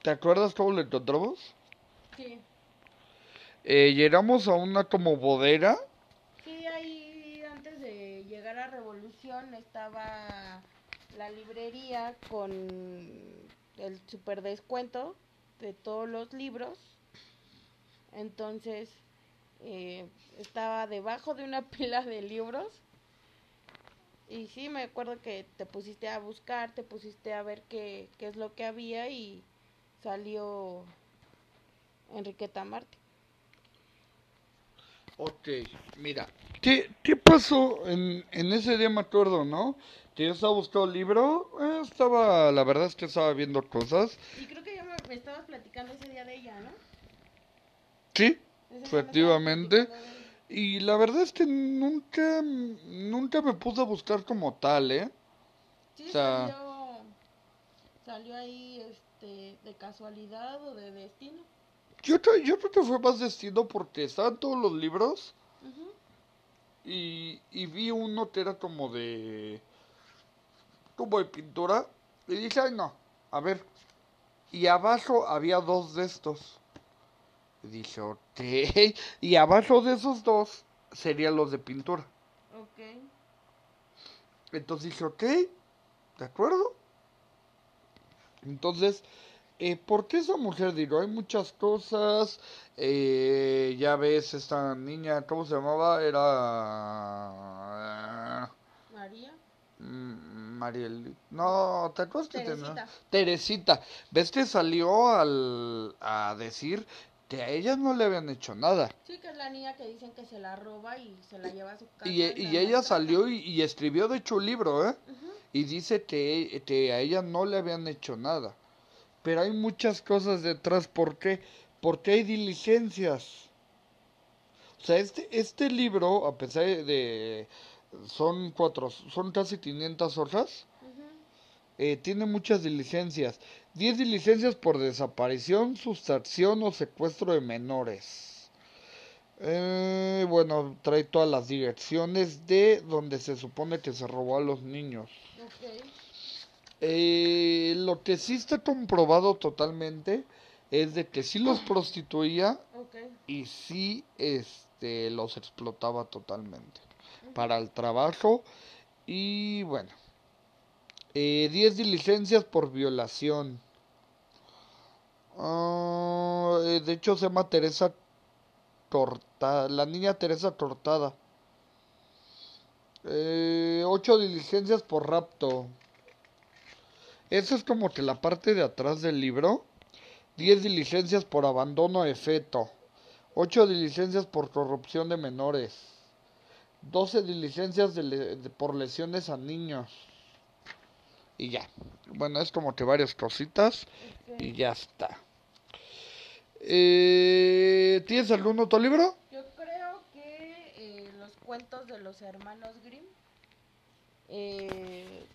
¿te acuerdas cómo lo encontramos? Sí. Eh, llegamos a una como bodera. Sí, ahí antes de llegar a Revolución estaba la librería con el super descuento de todos los libros. Entonces eh, estaba debajo de una pila de libros. Y sí, me acuerdo que te pusiste a buscar, te pusiste a ver qué, qué es lo que había y salió Enriqueta Martí. Ok, mira, ¿qué, qué pasó en, en ese día? Me acuerdo, ¿no? Que yo estaba buscando el libro, eh, estaba, la verdad es que estaba viendo cosas. Y creo que ya me, me estabas platicando ese día de ella, ¿no? Sí, efectivamente. Y la verdad es que nunca, nunca me puse a buscar como tal, ¿eh? Sí, salió, salió ahí este, de casualidad o de destino. Yo, yo creo que fue más destino porque estaban todos los libros y, y vi uno que era como de como de pintura y dije, ay no, a ver. Y abajo había dos de estos. Y dije, ok. Y abajo de esos dos serían los de pintura. Ok. Entonces dije, ok, ¿de acuerdo? Entonces eh, ¿Por qué esa mujer? Digo, hay muchas cosas. Eh, ya ves, esta niña, ¿cómo se llamaba? Era. María. Mm, Mariel. No, ¿te acuerdas que Teresita. Teresita. ¿Ves que salió al, a decir que a ella no le habían hecho nada? Sí, que es la niña que dicen que se la roba y se la lleva a su casa. Y, y, ella salió y, escribió, de hecho, un libro, ¿eh? Y dice que, que a ella no le habían hecho nada pero hay muchas cosas detrás. ¿Por qué? Porque hay diligencias. O sea, este, este libro, a pesar de... Son cuatro, son casi 500 hojas. Eh, tiene muchas diligencias. 10 diligencias por desaparición, sustracción o secuestro de menores. Eh, bueno, trae todas las direcciones de donde se supone que se robó a los niños. Eh, lo que sí está comprobado totalmente es de que sí los prostituía y sí este, los explotaba totalmente para el trabajo y bueno, 10 eh, diligencias por violación. Eh, de hecho se llama Teresa Tortada, la niña Teresa Tortada. Eh, 8 diligencias por rapto. Esa es como que la parte de atrás del libro. 10 diligencias por abandono de feto. 8 diligencias por corrupción de menores. 12 diligencias de por lesiones a niños. Y ya. Bueno, es como que varias cositas. Y ya está. Eh, ¿Tienes algún otro libro? Cuentos de los hermanos Grimm. Eh,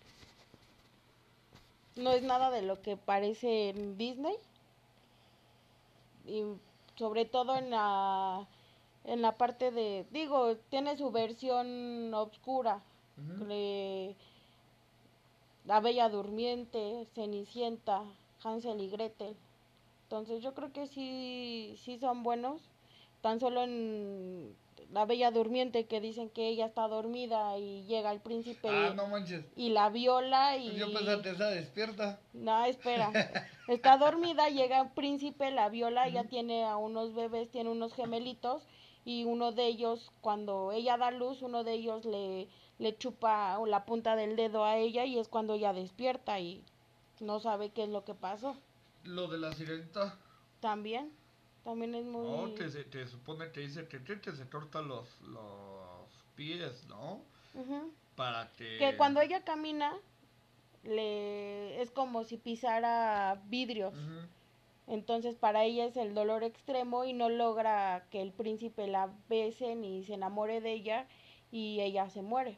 no es nada de lo que parece en Disney. Y sobre todo en la en la parte de digo, tiene su versión oscura. La Bella Durmiente, Cenicienta, Hansel y Gretel. Entonces yo creo que sí, sí son buenos. Tan solo en La Bella Durmiente que dicen que ella está dormida y llega el príncipe Ah, no y la viola y... Yo pensé que esa despierta. No, espera. Está dormida, llega un príncipe, la viola, ella tiene a unos bebés, tiene unos gemelitos y uno de ellos, cuando ella da luz, uno de ellos le, le chupa la punta del dedo a ella y es cuando ella despierta y no sabe qué es lo que pasó. Lo de la sirenita. También, también es muy... No, te, te supone que dice que te, te se corta los, los pies, ¿no? Para que... Que cuando ella camina, le es como si pisara vidrios. Entonces para ella es el dolor extremo y no logra que el príncipe la bese ni se enamore de ella y ella se muere.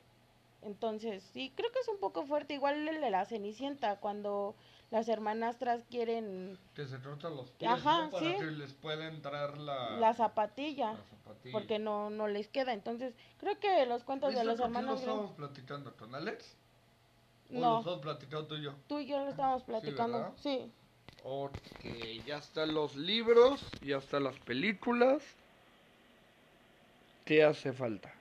Entonces, sí, creo que es un poco fuerte, igual el de la Cenicienta, cuando las hermanastras quieren Que se cortan los pies, Ajá, ¿no? Para sí. que les pueda entrar la... la zapatilla, la zapatilla. porque no, no les queda. Entonces, creo que los cuentos de ¿Viste los hermanos lo estábamos platicando? ¿Con Alex? ¿O lo No, estabas platicando tú y yo? tú y yo lo estábamos platicando. ¿verdad? Sí, Ok, ya están los libros, ya están las películas. ¿Qué hace falta?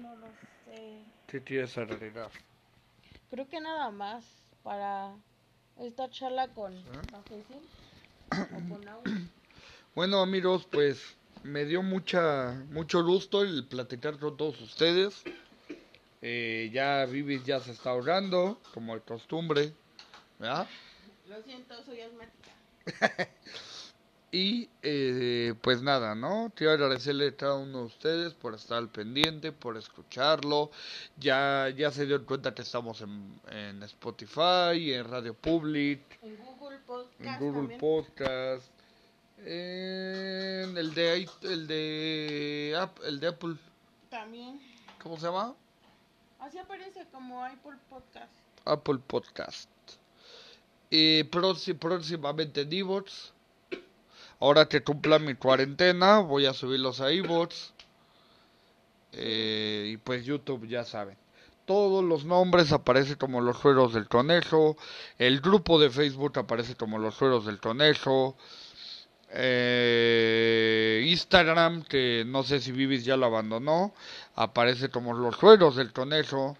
no lo sé. ¿Qué quieres agregar? Creo que nada más para esta charla con ¿Eh? Cafecín o con agua. Bueno amigos, pues me dio mucha mucho gusto el platicar con todos ustedes. Eh, ya Vivis ya se está ahogando, como de costumbre, ¿verdad? Lo siento, soy asmática. Y eh, pues nada, ¿no? Quiero agradecerle a cada uno de ustedes por estar al pendiente, por escucharlo. Ya, ya se dio cuenta que estamos en, en Spotify, en Radio Public, En Google Podcast en Google. Podcast, en el de, el de, el de Apple, También. ¿cómo se llama? Así aparece como Apple Podcast. Apple Podcast. Y próxi- próximamente en iVoox. Ahora que cumpla mi cuarentena, voy a subirlos a iVoox. Eh, y pues YouTube, ya saben. Todos los nombres aparecen como los juegos del conejo. El grupo de Facebook aparece como los juegos del conejo. Eh, Instagram, que no sé si Vivis ya lo abandonó, aparece como los juegos del conejo.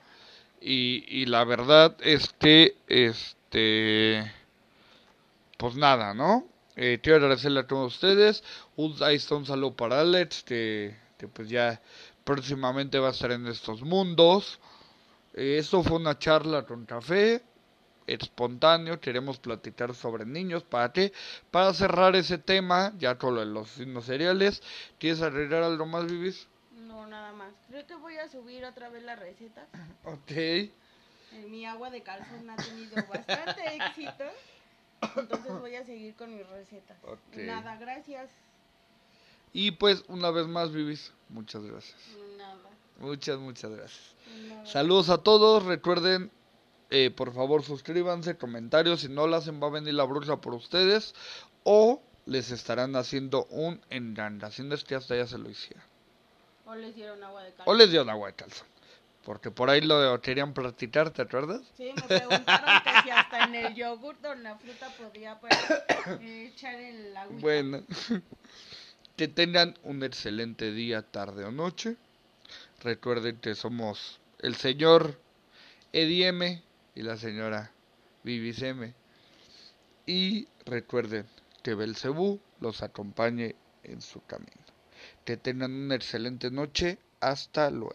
Y, y la verdad es que, este, pues nada, ¿no? Eh, quiero agradecerle a todos ustedes. Un, ahí está un saludo para Alex, que, que pues ya próximamente va a estar en estos mundos. Eh, esto fue una charla con café espontáneo, queremos platicar sobre niños, ¿para qué? Para cerrar ese tema, ya con lo de los signos cereales, ¿quieres agregar algo más, Vivis? No, nada más. Creo que voy a subir otra vez las recetas. Ok. Eh, mi agua de calzón ha tenido bastante éxito. Entonces voy a seguir con mis recetas. Ok. Nada, gracias. Y pues, una vez más, Vivis, muchas gracias. Nada. Muchas, muchas gracias. nada. Saludos a todos, recuerden, eh, por favor suscríbanse, comentarios, si no lo hacen va a venir la bruja por ustedes o les estarán haciendo un engaño, haciendo es que hasta ya se lo hicieron. O les dieron agua de calzón. O les dieron agua de calzón, porque por ahí lo querían practicar, ¿te acuerdas? Sí, me preguntaron que si hasta en el yogur o en la fruta podía pues, eh, echar el agua. Bueno, que tengan un excelente día, tarde o noche. Recuerden que somos el señor Eddie M y la señora Vivis M. Y recuerden que Belcebú los acompañe en su camino. Que tengan una excelente noche. Hasta luego.